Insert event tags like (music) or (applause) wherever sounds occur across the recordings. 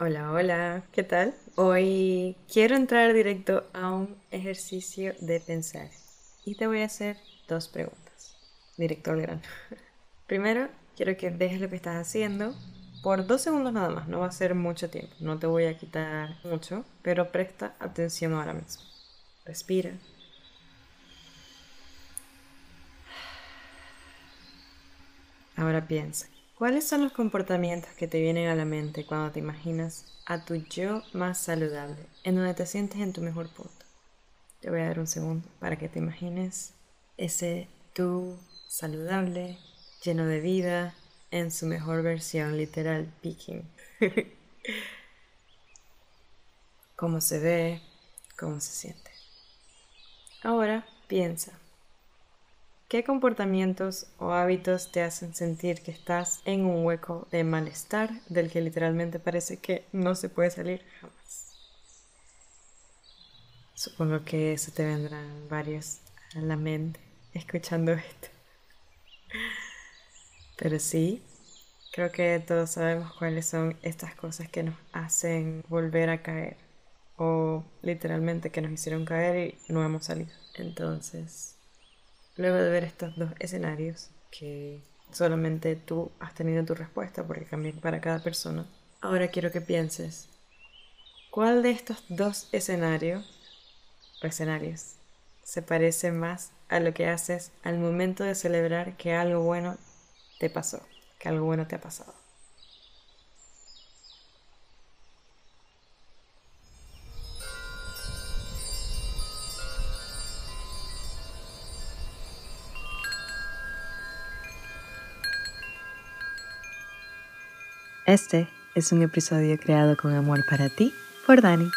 Hola, hola, ¿qué tal? Hoy quiero entrar directo a un ejercicio de pensar y te voy a hacer dos preguntas, directo al grano. (laughs) Primero, quiero que dejes lo que estás haciendo por dos segundos nada más, no va a ser mucho tiempo, no te voy a quitar mucho, pero presta atención ahora mismo. Respira. Ahora piensa, ¿cuáles son los comportamientos que te vienen a la mente cuando te imaginas a tu yo más saludable, en donde te sientes en tu mejor punto? Te voy a dar un segundo para que te imagines ese tú saludable, lleno de vida, en su mejor versión, literal, peaking. (laughs) cómo se ve, cómo se siente. Ahora piensa, ¿qué comportamientos o hábitos te hacen sentir que estás en un hueco de malestar del que literalmente parece que no se puede salir jamás? Supongo que se te vendrán varios a la mente escuchando esto. Pero sí, creo que todos sabemos cuáles son estas cosas que nos hacen volver a caer. O literalmente que nos hicieron caer y no hemos salido. Entonces, luego de ver estos dos escenarios, que solamente tú has tenido tu respuesta porque cambian para cada persona, ahora quiero que pienses, ¿cuál de estos dos escenarios o escenarios se parece más a lo que haces al momento de celebrar que algo bueno te pasó, que algo bueno te ha pasado. Este es un episodio creado con amor para ti por Dani.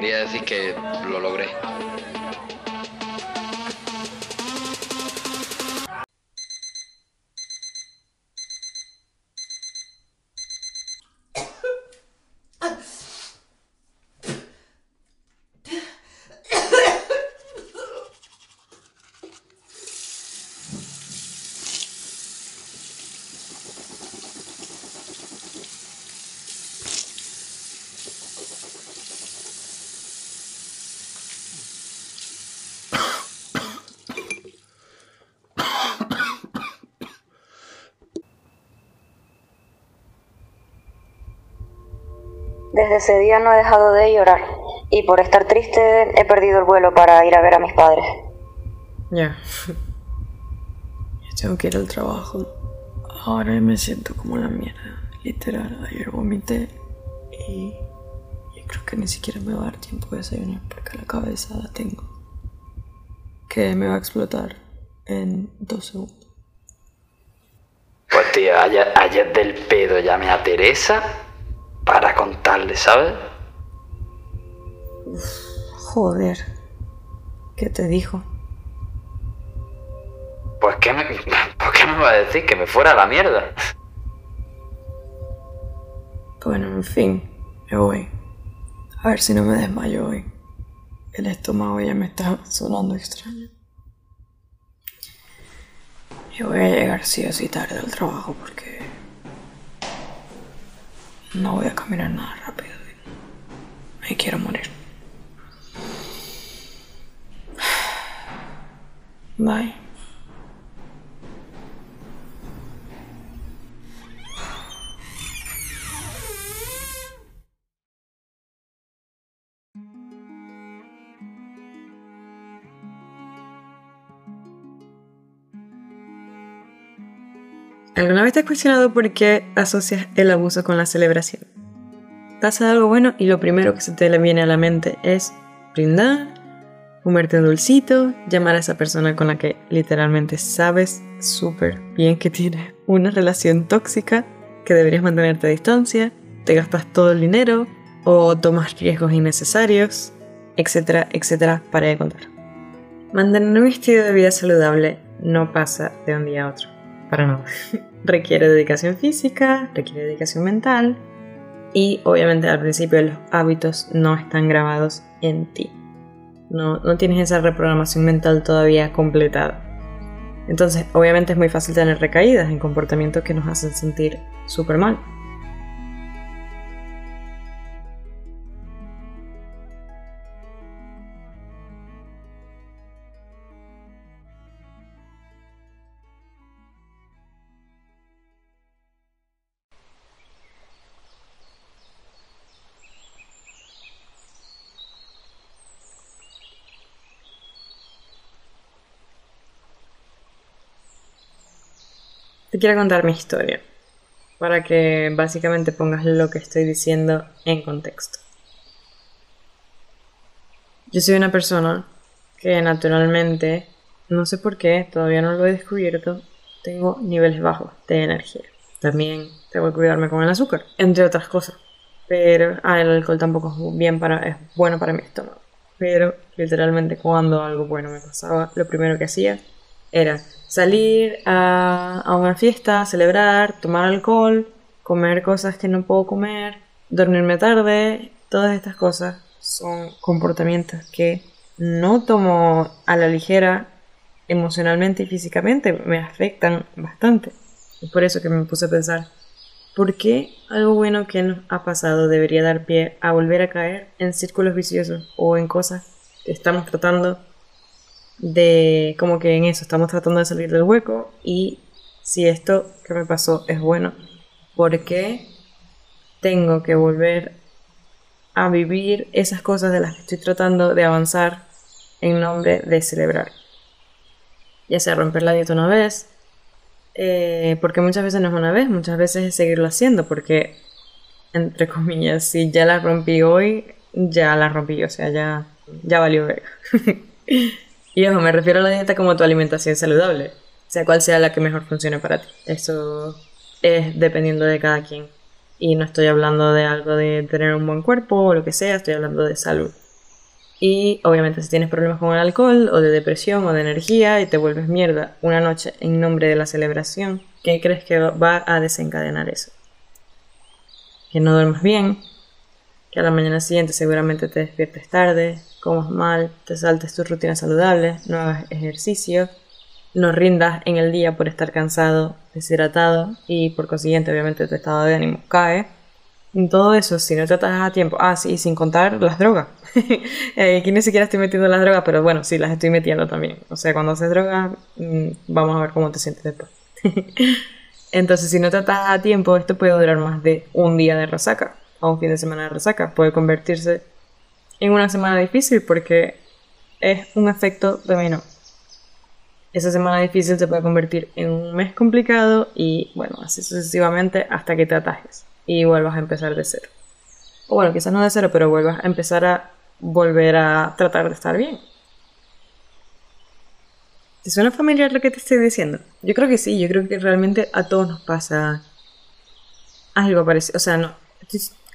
Quería decir que lo logré. Desde ese día no he dejado de llorar y por estar triste he perdido el vuelo para ir a ver a mis padres. Ya. Yo tengo que ir al trabajo. Ahora me siento como la mierda. Literal, ayer vomité y yo creo que ni siquiera me va a dar tiempo de desayunar porque la cabeza la tengo. Que me va a explotar en dos segundos. Pues tío, ayer, ayer del pedo llamé a Teresa para contarle, ¿sabes? Joder. ¿Qué te dijo? Pues ¿qué me, (laughs) ¿por qué me va a decir? Que me fuera a la mierda. Bueno, en fin, me voy. A ver si no me desmayo hoy. El estómago ya me está sonando extraño. Yo voy a llegar sí o sí tarde al trabajo porque no voy a caminar nada rápido. Me quiero morir. Bye. ¿Alguna vez te has cuestionado por qué asocias el abuso con la celebración? pasa algo bueno y lo primero que se te viene a la mente es brindar, comerte un dulcito, llamar a esa persona con la que literalmente sabes súper bien que tiene una relación tóxica, que deberías mantenerte a distancia, te gastas todo el dinero o tomas riesgos innecesarios, etcétera, etcétera, para de. Mantener un estilo de vida saludable no pasa de un día a otro, para nada. (laughs) requiere dedicación física, requiere dedicación mental y obviamente al principio los hábitos no están grabados en ti. No, no tienes esa reprogramación mental todavía completada. Entonces, obviamente es muy fácil tener recaídas en comportamientos que nos hacen sentir súper mal. Te quiero contar mi historia, para que básicamente pongas lo que estoy diciendo en contexto. Yo soy una persona que naturalmente, no sé por qué, todavía no lo he descubierto, tengo niveles bajos de energía. También tengo que cuidarme con el azúcar, entre otras cosas. Pero ah, el alcohol tampoco es, es bueno para mi estómago. Pero literalmente cuando algo bueno me pasaba, lo primero que hacía era salir a, una fiesta, celebrar, tomar alcohol, comer cosas que no puedo comer, dormirme tarde, todas estas cosas son comportamientos que no tomo a la ligera emocionalmente y físicamente, me afectan bastante. Es por eso que me puse a pensar, ¿por qué algo bueno que nos ha pasado debería dar pie a volver a caer en círculos viciosos o en cosas que estamos tratando de como que en eso estamos tratando de salir del hueco y si esto que me pasó es bueno, ¿por qué tengo que volver a vivir esas cosas de las que estoy tratando de avanzar en nombre de celebrar? Ya sea romper la dieta una vez, eh, porque muchas veces no es una vez, muchas veces es seguirlo haciendo, porque, entre comillas, si ya la rompí hoy, ya la rompí, o sea, ya, ya valió ver. (laughs) Y ojo, me refiero a la dieta como tu alimentación saludable, sea cual sea la que mejor funcione para ti. Eso es dependiendo de cada quien. Y no estoy hablando de algo de tener un buen cuerpo o lo que sea, estoy hablando de salud. Y obviamente si tienes problemas con el alcohol o de depresión o de energía y te vuelves mierda una noche en nombre de la celebración, ¿qué crees que va a desencadenar eso? Que no duermas bien, que a la mañana siguiente seguramente te despiertes tarde, comas mal, te saltes tus rutinas saludables, no hagas ejercicio, no rindas en el día por estar cansado, deshidratado y por consiguiente obviamente tu estado de ánimo cae. En todo eso, si no tratas a tiempo, ah, sí, sin contar las drogas. (laughs) Eh, aquí ni siquiera estoy metiendo las drogas, pero bueno, sí, las estoy metiendo también. O sea, cuando haces drogas, mm, vamos a ver cómo te sientes después. (laughs) Entonces, si no tratas a tiempo, esto puede durar más de un día de resaca o un fin de semana de resaca. Puede convertirse en una semana difícil porque es un efecto dominó. Esa semana difícil se puede convertir en un mes complicado y bueno, así sucesivamente hasta que te atajes y vuelvas a empezar de cero. O bueno, quizás no de cero, pero vuelvas a empezar a volver a tratar de estar bien. ¿Te suena familiar lo que te estoy diciendo? Yo creo que sí, yo creo que realmente a todos nos pasa algo parecido. O sea, no,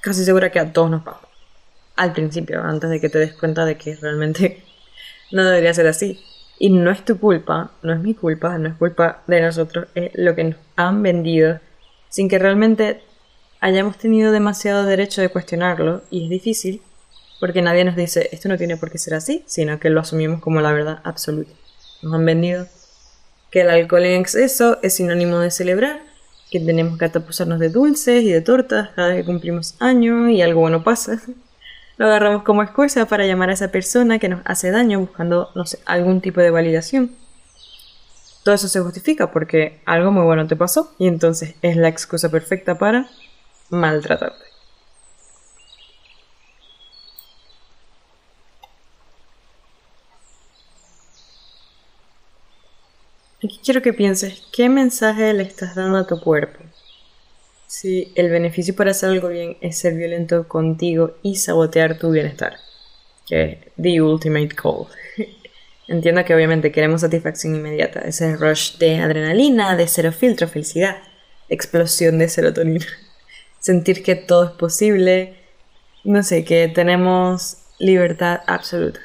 casi segura que a todos nos pasa al principio, antes de que te des cuenta de que realmente (laughs) no debería ser así. Y no es tu culpa, no es mi culpa, no es culpa de nosotros, es lo que nos han vendido sin que realmente hayamos tenido demasiado derecho de cuestionarlo y es difícil porque nadie nos dice esto no tiene por qué ser así, sino que lo asumimos como la verdad absoluta. Nos han vendido que el alcohol en exceso es sinónimo de celebrar, que tenemos que atapuzarnos de dulces y de tortas cada vez que cumplimos años y algo bueno pasa, lo agarramos como excusa para llamar a esa persona que nos hace daño buscando, no sé, algún tipo de validación. Todo eso se justifica porque algo muy bueno te pasó y entonces es la excusa perfecta para maltratarte. Quiero que pienses qué mensaje le estás dando a tu cuerpo. Si el beneficio para hacer algo bien es ser violento contigo y sabotear tu bienestar. Que the ultimate goal. (laughs) Entiendo que obviamente queremos satisfacción inmediata, ese rush de adrenalina, de cero filtro, felicidad, explosión de serotonina. (laughs) Sentir que todo es posible, no sé, que tenemos libertad absoluta.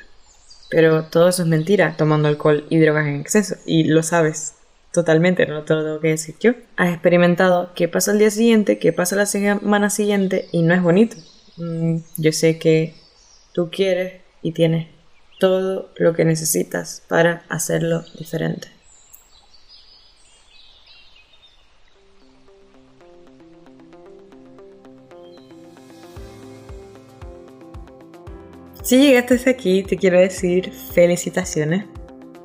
Pero todo eso es mentira, tomando alcohol y drogas en exceso, y lo sabes totalmente, no te lo tengo que decir yo. Has experimentado qué pasa el día siguiente, qué pasa la semana siguiente, y no es bonito. Mm, yo sé que tú quieres y tienes todo lo que necesitas para hacerlo diferente. Si llegaste hasta aquí, te quiero decir felicitaciones.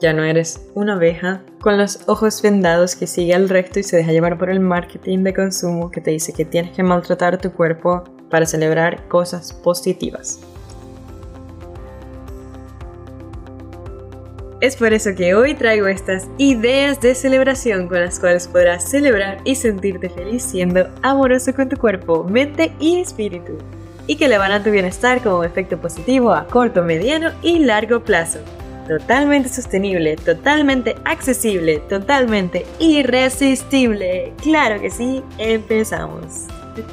Ya no eres una abeja con los ojos vendados que sigue al resto y se deja llevar por el marketing de consumo que te dice que tienes que maltratar tu cuerpo para celebrar cosas positivas. Es por eso que hoy traigo estas ideas de celebración con las cuales podrás celebrar y sentirte feliz siendo amoroso con tu cuerpo, mente y espíritu, y que le van a tu bienestar como efecto positivo a corto, mediano y largo plazo. Totalmente sostenible, totalmente accesible, totalmente irresistible. Claro que sí, empezamos.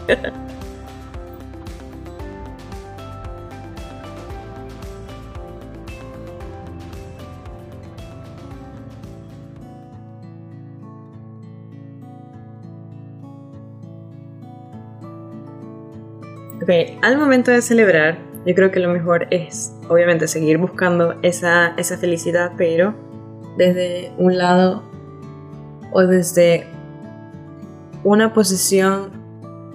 (laughs) Ok, al momento de celebrar, yo creo que lo mejor es, obviamente, seguir buscando esa, esa felicidad, pero desde un lado o desde una posición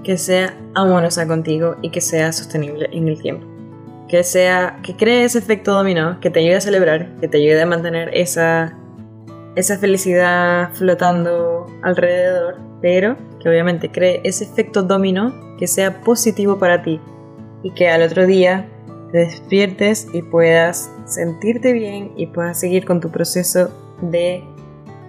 que sea amorosa contigo y que sea sostenible en el tiempo. Que sea, que cree ese efecto dominó, que te ayude a celebrar, que te ayude a mantener esa, esa felicidad flotando alrededor, pero que obviamente cree ese efecto dominó que sea positivo para ti y que al otro día te despiertes y puedas sentirte bien y puedas seguir con tu proceso de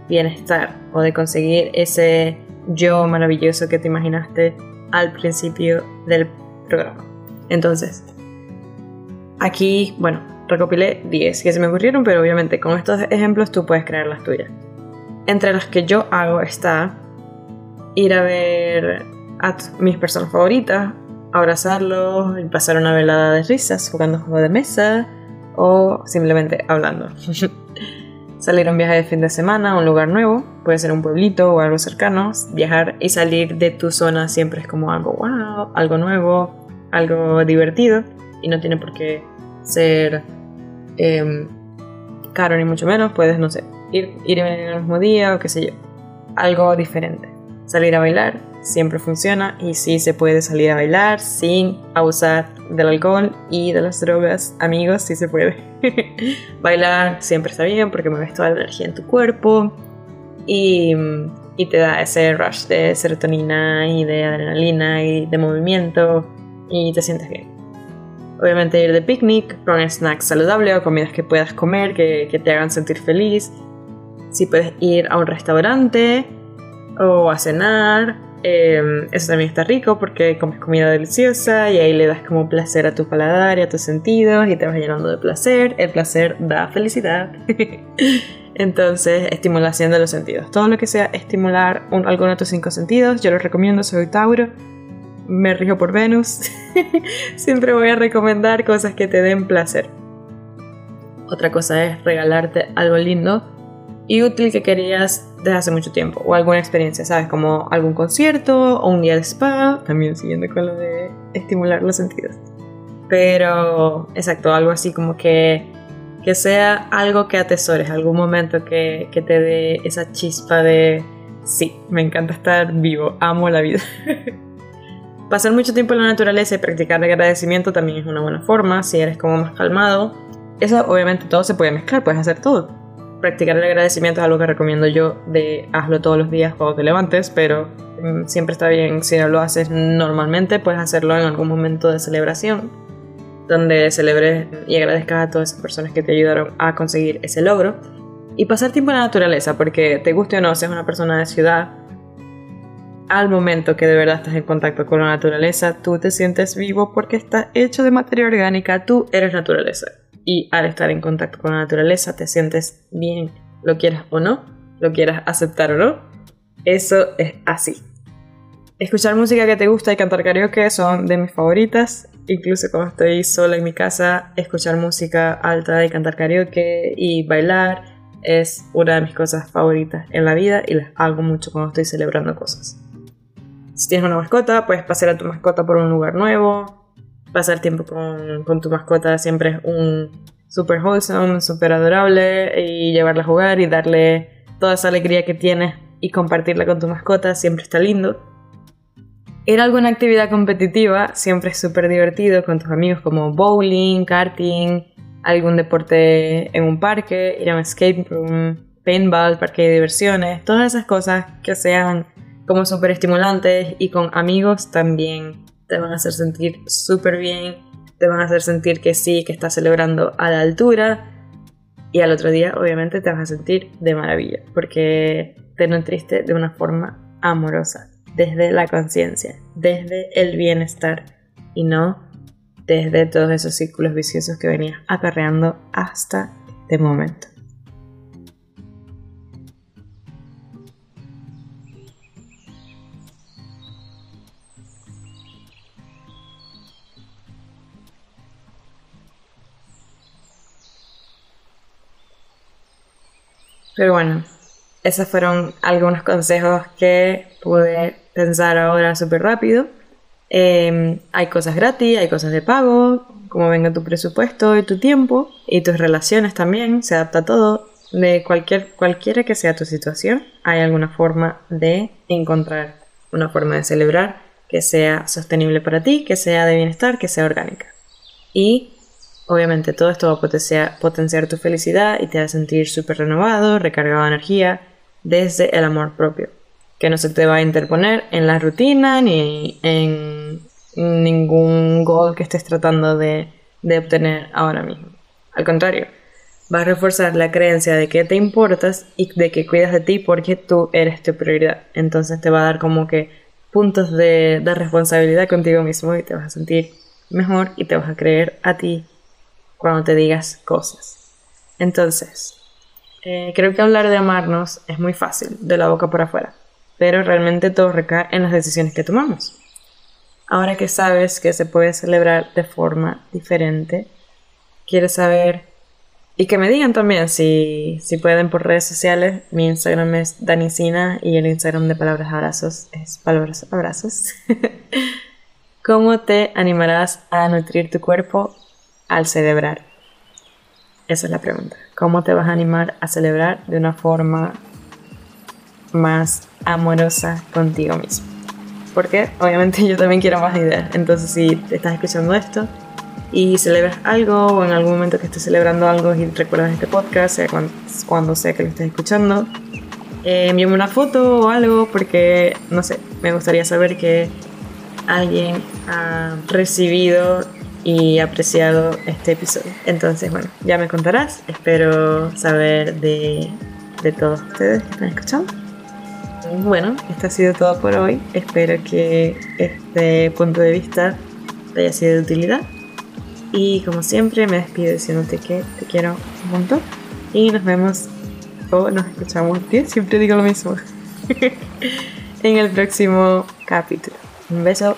bienestar o de conseguir ese yo maravilloso que te imaginaste al principio del programa. Entonces, aquí, bueno, recopilé 10 que se me ocurrieron, pero obviamente con estos ejemplos tú puedes crear las tuyas. Entre las que yo hago está ir a ver a mis personas favoritas, abrazarlos, pasar una velada de risas jugando juegos de mesa o simplemente hablando. (laughs) salir a un viaje de fin de semana a un lugar nuevo, puede ser un pueblito o algo cercano, viajar y salir de tu zona siempre es como algo wow, algo nuevo, algo divertido y no tiene por qué ser em, caro ni mucho menos, puedes, no sé, ir, ir y venir el mismo día o qué sé yo, algo diferente. Salir a bailar, siempre funciona y sí se puede salir a bailar sin abusar del alcohol y de las drogas. Amigos, sí se puede. (laughs) bailar siempre está bien porque mueves toda la energía en tu cuerpo y, y, te da ese rush de serotonina y de adrenalina y de movimiento y te sientes bien. Obviamente ir de picnic con snacks saludables o comidas que puedas comer que, que te hagan sentir feliz. Si puedes ir a un restaurante o a cenar Em, eso también está rico porque comes comida deliciosa y ahí le das como placer a tu paladar y a tus sentidos y te vas llenando de placer. El placer da felicidad. (laughs) Entonces, estimulación de los sentidos. Todo lo que sea estimular alguno de tus cinco sentidos, yo lo recomiendo. Soy Tauro, me rijo por Venus. (laughs) Siempre voy a recomendar cosas que te den placer. Otra cosa es regalarte algo lindo y útil que querías desde hace mucho tiempo o alguna experiencia, ¿sabes? Como algún concierto o un día de spa, también siguiendo con lo de estimular los sentidos. Pero, exacto, algo así como que, que sea algo que atesores, algún momento que, que te dé esa chispa de, sí, me encanta estar vivo, amo la vida. (laughs) Pasar mucho tiempo en la naturaleza y practicar el agradecimiento también es una buena forma, si eres como más calmado. Eso obviamente todo se puede mezclar, puedes hacer todo practicar el agradecimiento es algo que recomiendo yo de hazlo todos los días cuando te levantes, pero mm, siempre está bien si no lo haces normalmente, puedes hacerlo en algún momento de celebración, donde celebres y agradezcas a todas esas personas que te ayudaron a conseguir ese logro. Y pasar tiempo en la naturaleza, porque te guste o no, seas una persona de ciudad, al momento que de verdad estás en contacto con la naturaleza, tú te sientes vivo porque estás hecho de materia orgánica, tú eres naturaleza. Y al estar en contacto con la naturaleza te sientes bien, lo quieras o no, lo quieras aceptar o no. Eso es así. Escuchar música que te gusta y cantar karaoke son de mis favoritas. Incluso cuando estoy sola en mi casa, escuchar música alta y cantar karaoke y bailar es una de mis cosas favoritas en la vida y las hago mucho cuando estoy celebrando cosas. Si tienes una mascota, puedes pasear a tu mascota por un lugar nuevo. Pasar tiempo con, tu mascota siempre es un super wholesome, super adorable y llevarla a jugar y darle toda esa alegría que tienes y compartirla con tu mascota siempre está lindo. Ir a alguna actividad competitiva siempre es súper divertido con tus amigos como bowling, karting, algún deporte en un parque, ir a un escape room, paintball, parque de diversiones, todas esas cosas que sean como súper estimulantes y con amigos también te van a hacer sentir súper bien, te van a hacer sentir que sí, que estás celebrando a la altura y al otro día obviamente te vas a sentir de maravilla porque te nutriste de una forma amorosa, desde la conciencia, desde el bienestar y no desde todos esos círculos viciosos que venías acarreando hasta este momento. Pero bueno, esos fueron algunos consejos que pude pensar ahora súper rápido Em, hay cosas gratis, hay cosas de pago, como venga tu presupuesto y tu tiempo y tus relaciones también, se adapta a todo. De cualquier, cualquiera que sea tu situación, hay alguna forma de encontrar una forma de celebrar que sea sostenible para ti, que sea de bienestar, que sea orgánica. Y obviamente todo esto va a potenciar, tu felicidad y te va a sentir súper renovado, recargado de energía desde el amor propio que no se te va a interponer en la rutina ni en ningún gol que estés tratando de, obtener ahora mismo. Al contrario, va a reforzar la creencia de que te importas y de que cuidas de ti porque tú eres tu prioridad. Entonces te va a dar como que puntos de, responsabilidad contigo mismo y te vas a sentir mejor y te vas a creer a ti cuando te digas cosas. Entonces, eh, creo que hablar de amarnos es muy fácil, de la boca por afuera pero realmente todo recae en las decisiones que tomamos. Ahora que sabes que se puede celebrar de forma diferente, quiero saber y que me digan también si, si pueden por redes sociales. Mi Instagram es Danicina y el Instagram de Palabras Abrazos es Palabras Abrazos. (laughs) ¿Cómo te animarás a nutrir tu cuerpo al celebrar? Esa es la pregunta. ¿Cómo te vas a animar a celebrar de una forma más amorosa contigo mismo. Porque obviamente (laughs) yo también quiero más ideas. Entonces si estás escuchando esto y celebras algo o en algún momento que estés celebrando algo y recuerdas este podcast, sea cuando, sea que lo estés escuchando, eh, envíame una foto o algo porque, no sé, me gustaría saber que alguien ha recibido y apreciado este episodio. Entonces, bueno, ya me contarás. Espero saber de, de todos ustedes que están escuchando. Bueno, esto ha sido todo por hoy. Espero que este punto de vista te haya sido de utilidad. Y como siempre me despido diciéndote que te quiero un montón. Y nos vemos o nos escuchamos. Siempre digo lo mismo. (laughs) en el próximo capítulo. Un beso.